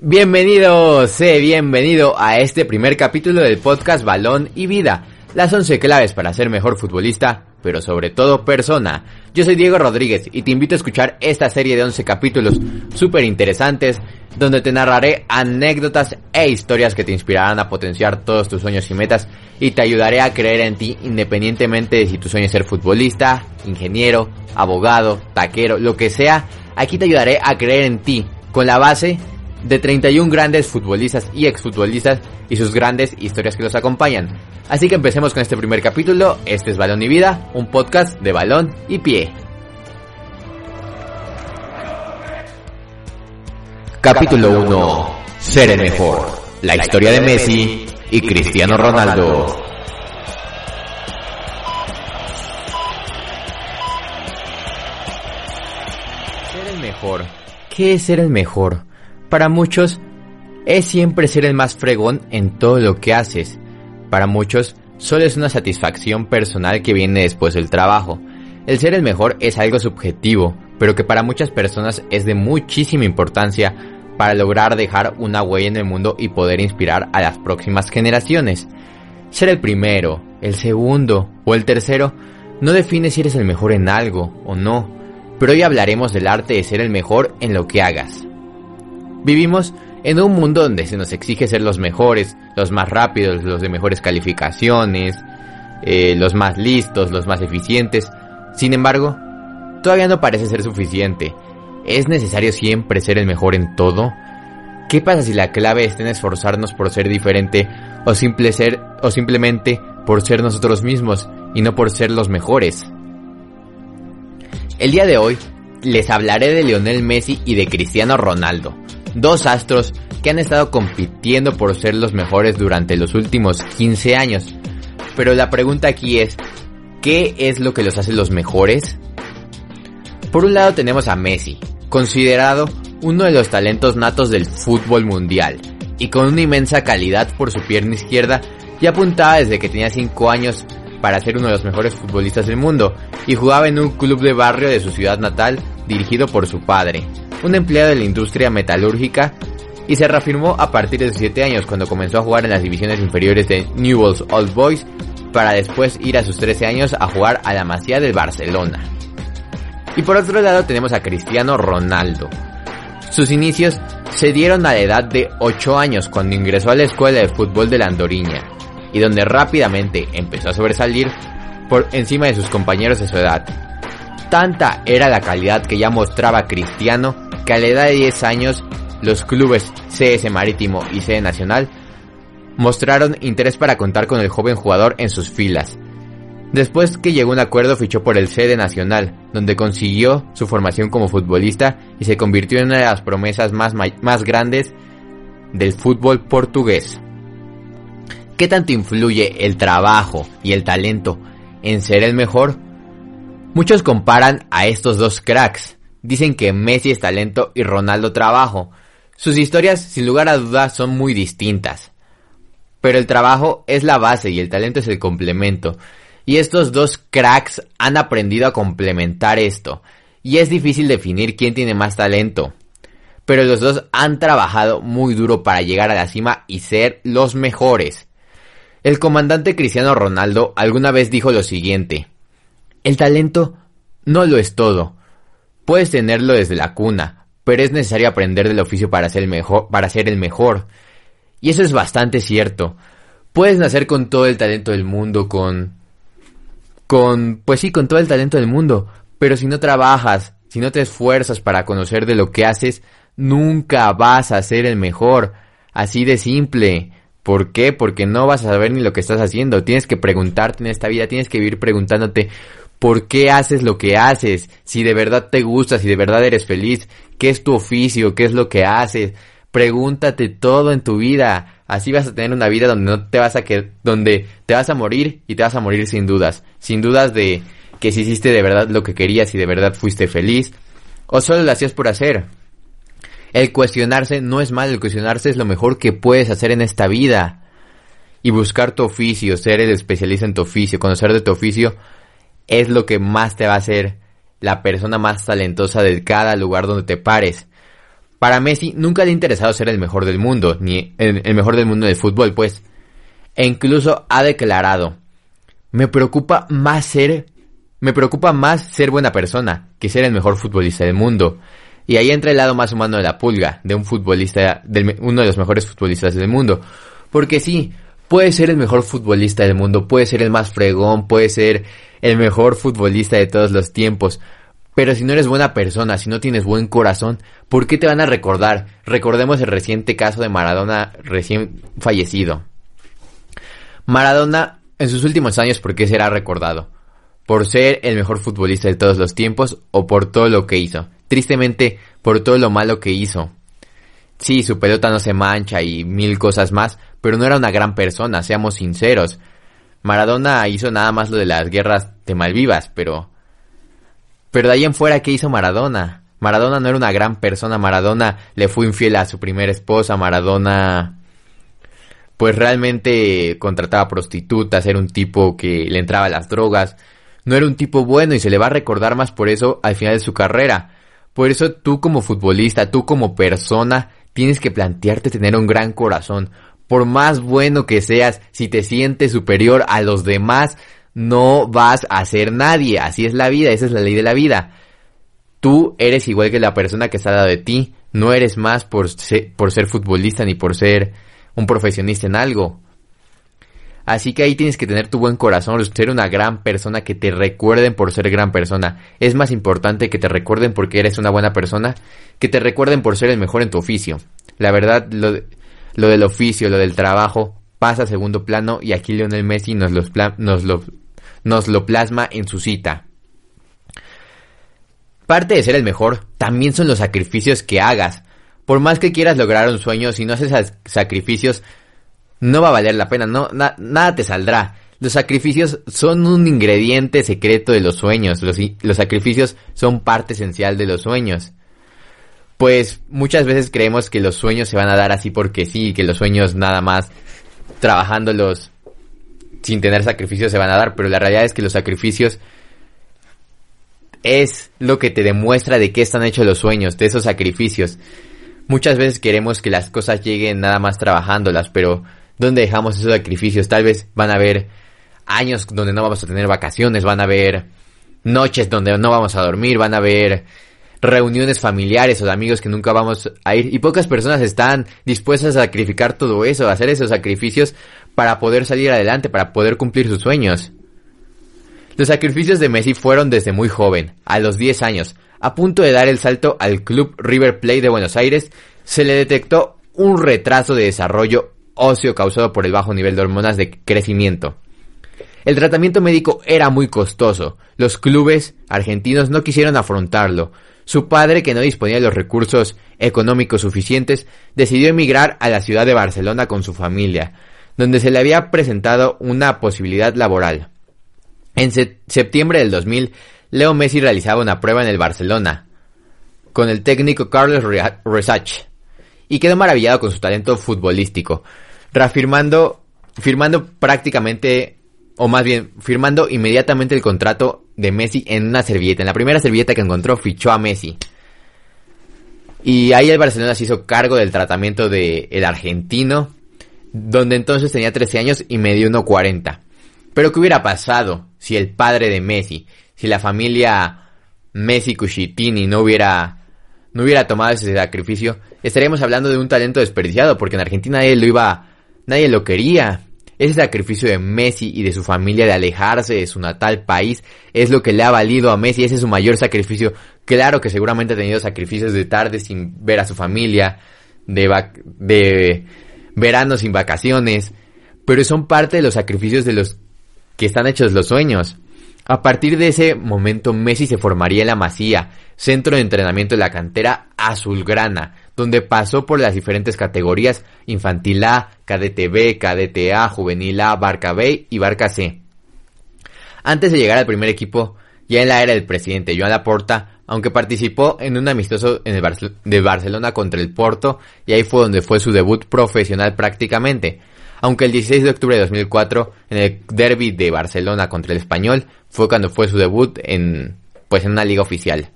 Bienvenido, sé bienvenido a este primer capítulo del podcast Balón y Vida, las 11 claves para ser mejor futbolista, pero sobre todo persona. Yo soy Diego Rodríguez y te invito a escuchar esta serie de 11 capítulos súper interesantes, donde te narraré anécdotas e historias que te inspirarán a potenciar todos tus sueños y metas y te ayudaré a creer en ti independientemente de si tu sueño es ser futbolista, ingeniero, abogado, taquero, lo que sea, aquí te ayudaré a creer en ti con la base de 31 grandes futbolistas y exfutbolistas y sus grandes historias que los acompañan. Así que empecemos con este primer capítulo. Este es Balón y Vida, un podcast de balón y pie. Capítulo 1. Ser el mejor. La historia de Messi y Cristiano Ronaldo. Ser el mejor. ¿Qué es ser el mejor? Para muchos es siempre ser el más fregón en todo lo que haces. Para muchos solo es una satisfacción personal que viene después del trabajo. El ser el mejor es algo subjetivo, pero que para muchas personas es de muchísima importancia para lograr dejar una huella en el mundo y poder inspirar a las próximas generaciones. Ser el primero, el segundo o el tercero no define si eres el mejor en algo o no, pero hoy hablaremos del arte de ser el mejor en lo que hagas. Vivimos en un mundo donde se nos exige ser los mejores, los más rápidos, los de mejores calificaciones, eh, los más listos, los más eficientes. Sin embargo, todavía no parece ser suficiente. ¿Es necesario siempre ser el mejor en todo? ¿Qué pasa si la clave está en esforzarnos por ser diferente o, o simplemente por ser nosotros mismos y no por ser los mejores? El día de hoy les hablaré de Lionel Messi y de Cristiano Ronaldo, dos astros que han estado compitiendo por ser los mejores durante los últimos 15 años. Pero la pregunta aquí es, ¿qué es lo que los hace los mejores? Por un lado tenemos a Messi, considerado uno de los talentos natos del fútbol mundial, y con una inmensa calidad por su pierna izquierda, ya apuntaba desde que tenía 5 años para ser uno de los mejores futbolistas del mundo, y jugaba en un club de barrio de su ciudad natal dirigido por su padre, un empleado de la industria metalúrgica y se reafirmó a partir de sus 7 años cuando comenzó a jugar en las divisiones inferiores de Newell's Old Boys para después ir a sus 13 años a jugar a la Masía del Barcelona. Y por otro lado tenemos a Cristiano Ronaldo. Sus inicios se dieron a la edad de 8 años cuando ingresó a la escuela de fútbol de la Andoriña y donde rápidamente empezó a sobresalir por encima de sus compañeros de su edad. Tanta era la calidad que ya mostraba Cristiano que a la edad de 10 años los clubes CS Marítimo y CS Nacional mostraron interés para contar con el joven jugador en sus filas. Después que llegó un acuerdo fichó por el CD Nacional, donde consiguió su formación como futbolista y se convirtió en una de las promesas más, más grandes del fútbol portugués. ¿Qué tanto influye el trabajo y el talento en ser el mejor? Muchos comparan a estos dos cracks. Dicen que Messi es talento y Ronaldo trabajo. Sus historias, sin lugar a dudas, son muy distintas. Pero el trabajo es la base y el talento es el complemento. Y estos dos cracks han aprendido a complementar esto. Y es difícil definir quién tiene más talento. Pero los dos han trabajado muy duro para llegar a la cima y ser los mejores. El comandante Cristiano Ronaldo alguna vez dijo lo siguiente. El talento no lo es todo. Puedes tenerlo desde la cuna, pero es necesario aprender del oficio para ser el mejor, para ser el mejor. Y eso es bastante cierto. Puedes nacer con todo el talento del mundo, con con pues sí, con todo el talento del mundo, pero si no trabajas, si no te esfuerzas para conocer de lo que haces, nunca vas a ser el mejor. Así de simple. ¿Por qué? Porque no vas a saber ni lo que estás haciendo. Tienes que preguntarte en esta vida, tienes que vivir preguntándote por qué haces lo que haces, si de verdad te gusta, si de verdad eres feliz, qué es tu oficio, qué es lo que haces. Pregúntate todo en tu vida. Así vas a tener una vida donde no te vas a donde te vas a morir y te vas a morir sin dudas, sin dudas de que si hiciste de verdad lo que querías y de verdad fuiste feliz o solo lo hacías por hacer. El cuestionarse no es malo, el cuestionarse es lo mejor que puedes hacer en esta vida. Y buscar tu oficio, ser el especialista en tu oficio, conocer de tu oficio, es lo que más te va a hacer la persona más talentosa de cada lugar donde te pares. Para Messi nunca le ha interesado ser el mejor del mundo, ni el, el mejor del mundo del fútbol, pues. E incluso ha declarado, me preocupa más ser, me preocupa más ser buena persona que ser el mejor futbolista del mundo. Y ahí entra el lado más humano de la pulga, de un futbolista, de uno de los mejores futbolistas del mundo. Porque sí, puede ser el mejor futbolista del mundo, puede ser el más fregón, puede ser el mejor futbolista de todos los tiempos. Pero si no eres buena persona, si no tienes buen corazón, ¿por qué te van a recordar? Recordemos el reciente caso de Maradona recién fallecido. Maradona, en sus últimos años, ¿por qué será recordado? ¿Por ser el mejor futbolista de todos los tiempos o por todo lo que hizo? Tristemente, por todo lo malo que hizo. Sí, su pelota no se mancha y mil cosas más, pero no era una gran persona, seamos sinceros. Maradona hizo nada más lo de las guerras de Malvivas, pero... Pero de ahí en fuera, ¿qué hizo Maradona? Maradona no era una gran persona, Maradona le fue infiel a su primera esposa, Maradona pues realmente contrataba prostitutas, era un tipo que le entraba a las drogas, no era un tipo bueno y se le va a recordar más por eso al final de su carrera. Por eso tú como futbolista, tú como persona, tienes que plantearte tener un gran corazón, por más bueno que seas, si te sientes superior a los demás, no vas a ser nadie. Así es la vida, esa es la ley de la vida. Tú eres igual que la persona que está al lado de ti. No eres más por ser, por ser futbolista ni por ser un profesionista en algo. Así que ahí tienes que tener tu buen corazón, ser una gran persona, que te recuerden por ser gran persona. Es más importante que te recuerden porque eres una buena persona, que te recuerden por ser el mejor en tu oficio. La verdad, lo, lo del oficio, lo del trabajo, pasa a segundo plano y aquí Lionel Messi nos, nos, lo, plasma en su cita. Parte de ser el mejor también son los sacrificios que hagas. Por más que quieras lograr un sueño, si no haces sacrificios, no va a valer la pena, no, nada te saldrá. Los sacrificios son un ingrediente secreto de los sueños. Los sacrificios son parte esencial de los sueños pues muchas veces creemos que los sueños se van a dar así porque sí, que los sueños nada más trabajándolos sin tener sacrificios se van a dar, pero la realidad es que los sacrificios es lo que te demuestra de qué están hechos los sueños, de esos sacrificios. Muchas veces queremos que las cosas lleguen nada más trabajándolas, pero ¿dónde dejamos esos sacrificios? Tal vez van a haber años donde no vamos a tener vacaciones, van a haber noches donde no vamos a dormir, van a haber reuniones familiares o de amigos que nunca vamos a ir y pocas personas están dispuestas a sacrificar todo eso, a hacer esos sacrificios para poder salir adelante, para poder cumplir sus sueños. Los sacrificios de Messi fueron desde muy joven, a los 10 años, a punto de dar el salto al club River Plate de Buenos Aires, se le detectó un retraso de desarrollo óseo causado por el bajo nivel de hormonas de crecimiento. El tratamiento médico era muy costoso. Los clubes argentinos no quisieron afrontarlo. Su padre, que no disponía de los recursos económicos suficientes, decidió emigrar a la ciudad de Barcelona con su familia, donde se le había presentado una posibilidad laboral. En septiembre del 2000, Leo Messi realizaba una prueba en el Barcelona, con el técnico Carlos Resach, y quedó maravillado con su talento futbolístico, reafirmando firmando prácticamente o más bien firmando inmediatamente el contrato de Messi en una servilleta. En la primera servilleta que encontró fichó a Messi. Y ahí el Barcelona se hizo cargo del tratamiento del el argentino, donde entonces tenía 13 años y dio 1.40. Pero ¿qué hubiera pasado si el padre de Messi, si la familia Messi Cucitini no hubiera, no hubiera tomado ese sacrificio? Estaríamos hablando de un talento desperdiciado, porque en Argentina él lo iba, nadie lo quería. Ese sacrificio de Messi y de su familia de alejarse de su natal país es lo que le ha valido a Messi, ese es su mayor sacrificio. Claro que seguramente ha tenido sacrificios de tarde sin ver a su familia, de, de veranos sin vacaciones, pero son parte de los sacrificios de los que están hechos los sueños. A partir de ese momento Messi se formaría en la Masía, centro de entrenamiento de la cantera azulgrana, donde pasó por las diferentes categorías infantil A, cadete B, cadete A, juvenil A, barca B y barca C. Antes de llegar al primer equipo, ya en la era del presidente Joan Laporta, aunque participó en un amistoso en el de Barcelona contra el Porto, y ahí fue donde fue su debut profesional prácticamente, aunque el 16 de octubre de 2004, en el derby de Barcelona contra el Español, fue cuando fue su debut en, pues en una liga oficial.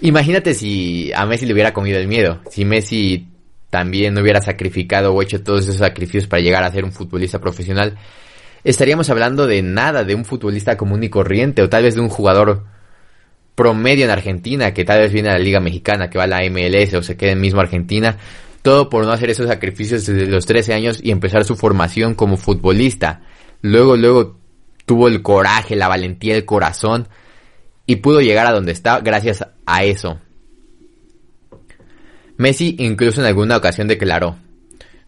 Imagínate si a Messi le hubiera comido el miedo, si Messi también no hubiera sacrificado o hecho todos esos sacrificios para llegar a ser un futbolista profesional, estaríamos hablando de nada, de un futbolista común y corriente, o tal vez de un jugador promedio en Argentina, que tal vez viene a la Liga Mexicana, que va a la MLS o se quede en mismo Argentina, todo por no hacer esos sacrificios desde los 13 años y empezar su formación como futbolista. Luego, luego tuvo el coraje, la valentía, el corazón y pudo llegar a donde está gracias a eso. Messi incluso en alguna ocasión declaró,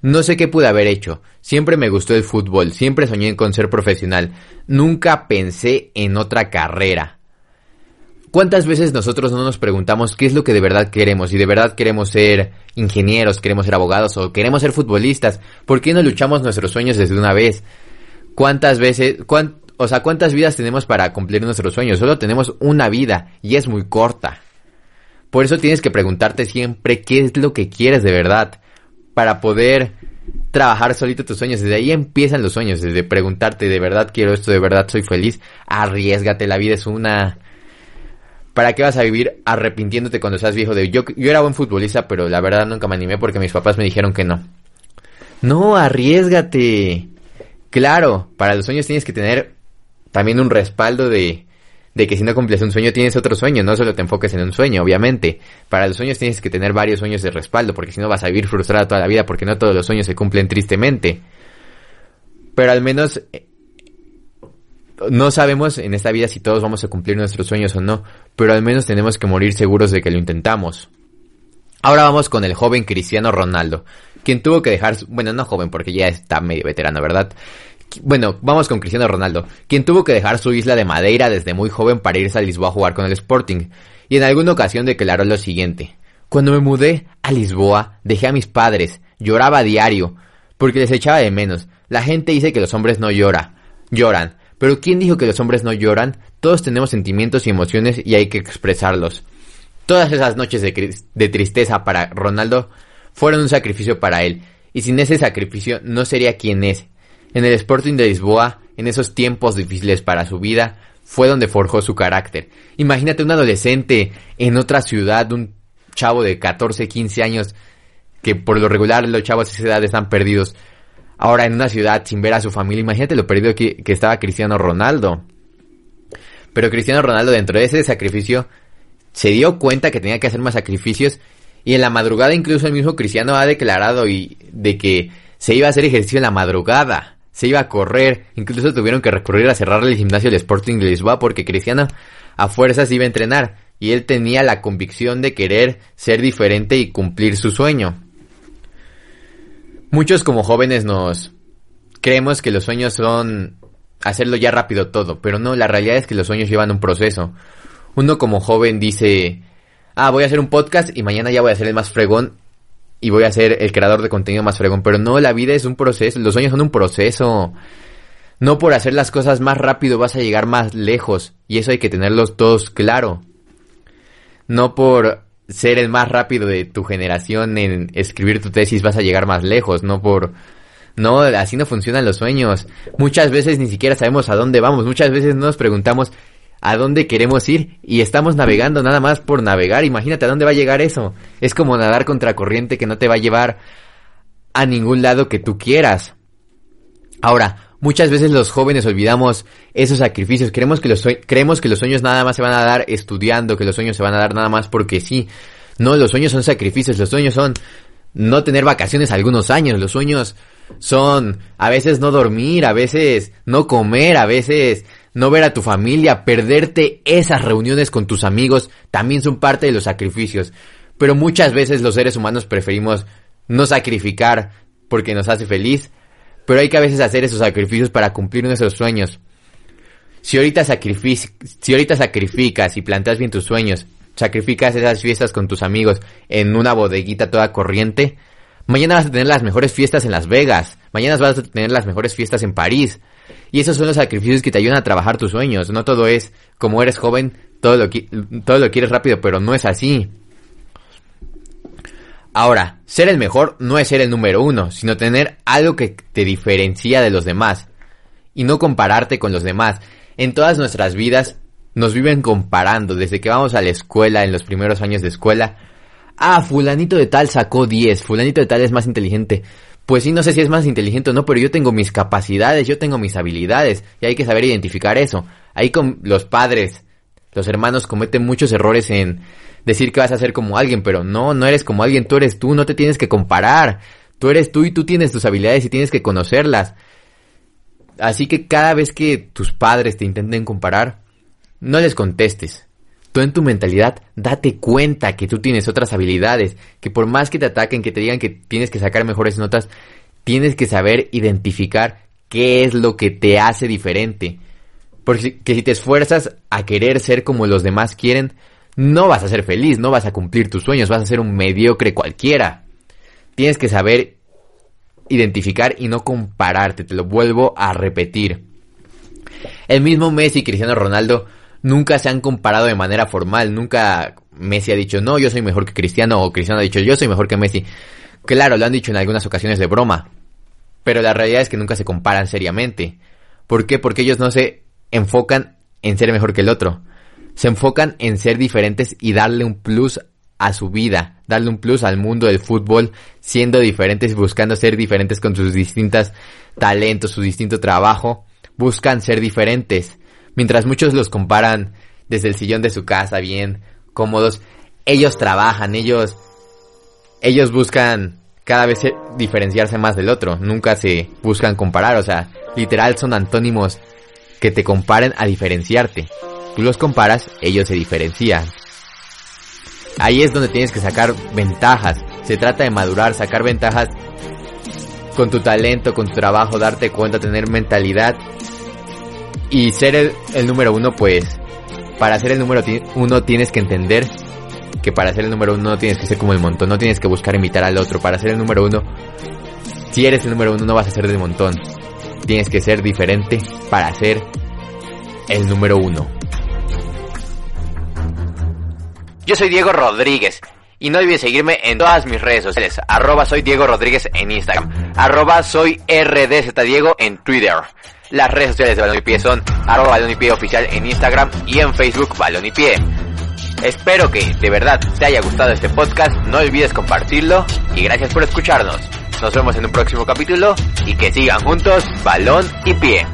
no sé qué pude haber hecho, siempre me gustó el fútbol, siempre soñé con ser profesional, nunca pensé en otra carrera. ¿Cuántas veces nosotros no nos preguntamos qué es lo que de verdad queremos? Si de verdad queremos ser ingenieros, queremos ser abogados o queremos ser futbolistas, ¿por qué no luchamos nuestros sueños desde una vez? ¿Cuántas veces, o sea, cuántas vidas tenemos para cumplir nuestros sueños? Solo tenemos una vida y es muy corta. Por eso tienes que preguntarte siempre qué es lo que quieres de verdad para poder trabajar solito tus sueños. Desde ahí empiezan los sueños, desde preguntarte de verdad quiero esto, de verdad soy feliz. Arriesgate, la vida es una... ¿Para qué vas a vivir arrepintiéndote cuando seas viejo? De yo, yo era buen futbolista, pero la verdad nunca me animé porque mis papás me dijeron que no. No, arriesgate. Claro, para los sueños tienes que tener también un respaldo de, de que si no cumples un sueño tienes otro sueño, no solo te enfoques en un sueño, obviamente. Para los sueños tienes que tener varios sueños de respaldo, porque si no vas a vivir frustrado toda la vida, porque no todos los sueños se cumplen tristemente. Pero al menos eh, no sabemos en esta vida si todos vamos a cumplir nuestros sueños o no, pero al menos tenemos que morir seguros de que lo intentamos. Ahora vamos con el joven Cristiano Ronaldo, quien tuvo que dejar, bueno, no joven porque ya está medio veterano, ¿verdad? Bueno, vamos con Cristiano Ronaldo, quien tuvo que dejar su isla de Madeira desde muy joven para irse a Lisboa a jugar con el Sporting, y en alguna ocasión declaró lo siguiente. Cuando me mudé a Lisboa, dejé a mis padres, lloraba a diario, porque les echaba de menos. La gente dice que los hombres no lloran, lloran, pero ¿quién dijo que los hombres no lloran? Todos tenemos sentimientos y emociones y hay que expresarlos. Todas esas noches de, de tristeza para Ronaldo fueron un sacrificio para él, y sin ese sacrificio no sería quien es, en el Sporting de Lisboa, en esos tiempos difíciles para su vida, fue donde forjó su carácter. Imagínate un adolescente en otra ciudad, un chavo de 14, 15 años, que por lo regular los chavos de esa edad están perdidos. Ahora en una ciudad sin ver a su familia, imagínate lo perdido que, que estaba Cristiano Ronaldo. Pero Cristiano Ronaldo dentro de ese sacrificio se dio cuenta que tenía que hacer más sacrificios y en la madrugada incluso el mismo Cristiano ha declarado y de que se iba a hacer ejercicio en la madrugada se iba a correr, incluso tuvieron que recurrir a cerrar el gimnasio del Sporting de Lisboa porque Cristiano a fuerzas iba a entrenar y él tenía la convicción de querer ser diferente y cumplir su sueño. Muchos como jóvenes nos creemos que los sueños son hacerlo ya rápido todo, pero no, la realidad es que los sueños llevan un proceso. Uno como joven dice, ah, voy a hacer un podcast y mañana ya voy a ser el más fregón y voy a ser el creador de contenido más fregón. Pero no, la vida es un proceso, los sueños son un proceso. No por hacer las cosas más rápido vas a llegar más lejos. Y eso hay que tenerlos todos claro. No por ser el más rápido de tu generación en escribir tu tesis vas a llegar más lejos. No por... No, así no funcionan los sueños. Muchas veces ni siquiera sabemos a dónde vamos. Muchas veces nos preguntamos, a dónde queremos ir y estamos navegando nada más por navegar. Imagínate a dónde va a llegar eso. Es como nadar contra corriente que no te va a llevar a ningún lado que tú quieras. Ahora, muchas veces los jóvenes olvidamos esos sacrificios. Creemos que los, creemos que los sueños nada más se van a dar estudiando, que los sueños se van a dar nada más porque sí. No, los sueños son sacrificios, los sueños son no tener vacaciones algunos años, los sueños son a veces no dormir, a veces no comer, a veces no ver a tu familia, perderte esas reuniones con tus amigos, también son parte de los sacrificios. Pero muchas veces los seres humanos preferimos no sacrificar porque nos hace feliz, pero hay que a veces hacer esos sacrificios para cumplir nuestros sueños. Si ahorita, si ahorita sacrificas y planteas bien tus sueños, sacrificas esas fiestas con tus amigos en una bodeguita toda corriente, mañana vas a tener las mejores fiestas en Las Vegas, mañana vas a tener las mejores fiestas en París, y esos son los sacrificios que te ayudan a trabajar tus sueños. No todo es, como eres joven, todo lo, todo lo quieres rápido, pero no es así. Ahora, ser el mejor no es ser el número uno, sino tener algo que te diferencia de los demás. Y no compararte con los demás. En todas nuestras vidas nos viven comparando desde que vamos a la escuela, en los primeros años de escuela. Ah, fulanito de tal sacó 10, fulanito de tal es más inteligente. Pues sí, no sé si es más inteligente o no, pero yo tengo mis capacidades, yo tengo mis habilidades, y hay que saber identificar eso. Ahí con los padres, los hermanos cometen muchos errores en decir que vas a ser como alguien, pero no, no eres como alguien, tú eres tú, no te tienes que comparar. Tú eres tú y tú tienes tus habilidades y tienes que conocerlas. Así que cada vez que tus padres te intenten comparar, no les contestes. Tú en tu mentalidad date cuenta que tú tienes otras habilidades, que por más que te ataquen, que te digan que tienes que sacar mejores notas, tienes que saber identificar qué es lo que te hace diferente. Porque si te esfuerzas a querer ser como los demás quieren, no vas a ser feliz, no vas a cumplir tus sueños, vas a ser un mediocre cualquiera. Tienes que saber identificar y no compararte, te lo vuelvo a repetir. El mismo Messi y Cristiano Ronaldo nunca se han comparado de manera formal, nunca Messi ha dicho, no, yo soy mejor que Cristiano, o Cristiano ha dicho, yo soy mejor que Messi. Claro, lo han dicho en algunas ocasiones de broma, pero la realidad es que nunca se comparan seriamente. ¿Por qué? Porque ellos no se enfocan en ser mejor que el otro. Se enfocan en ser diferentes y darle un plus a su vida, darle un plus al mundo del fútbol, siendo diferentes, buscando ser diferentes con sus distintos talentos, su distinto trabajo, buscan ser diferentes. Mientras muchos los comparan desde el sillón de su casa, bien cómodos, ellos trabajan, ellos, ellos buscan cada vez diferenciarse más del otro, nunca se buscan comparar, o sea, literal son antónimos que te comparen a diferenciarte. Tú los comparas, ellos se diferencian. Ahí es donde tienes que sacar ventajas. Se trata de madurar, sacar ventajas con tu talento, con tu trabajo, darte cuenta, tener mentalidad y ser el, número uno, pues, para ser el número uno tienes que entender que para ser el número uno no tienes que ser como el montón, no tienes que buscar imitar al otro. Para ser el número uno, si eres el número uno no vas a ser del montón. Tienes que ser diferente para ser el número uno. Yo soy Diego Rodríguez. Y no olvides seguirme en todas mis redes sociales. Arroba soy Diego Rodríguez en Instagram. Arroba soy RDZ Diego en Twitter. Las redes sociales de Balón y Pie son arroba Balón y Pie oficial en Instagram y en Facebook Balón y Pie. Espero que de verdad te haya gustado este podcast, no olvides compartirlo y gracias por escucharnos. Nos vemos en un próximo capítulo y que sigan juntos Balón y Pie.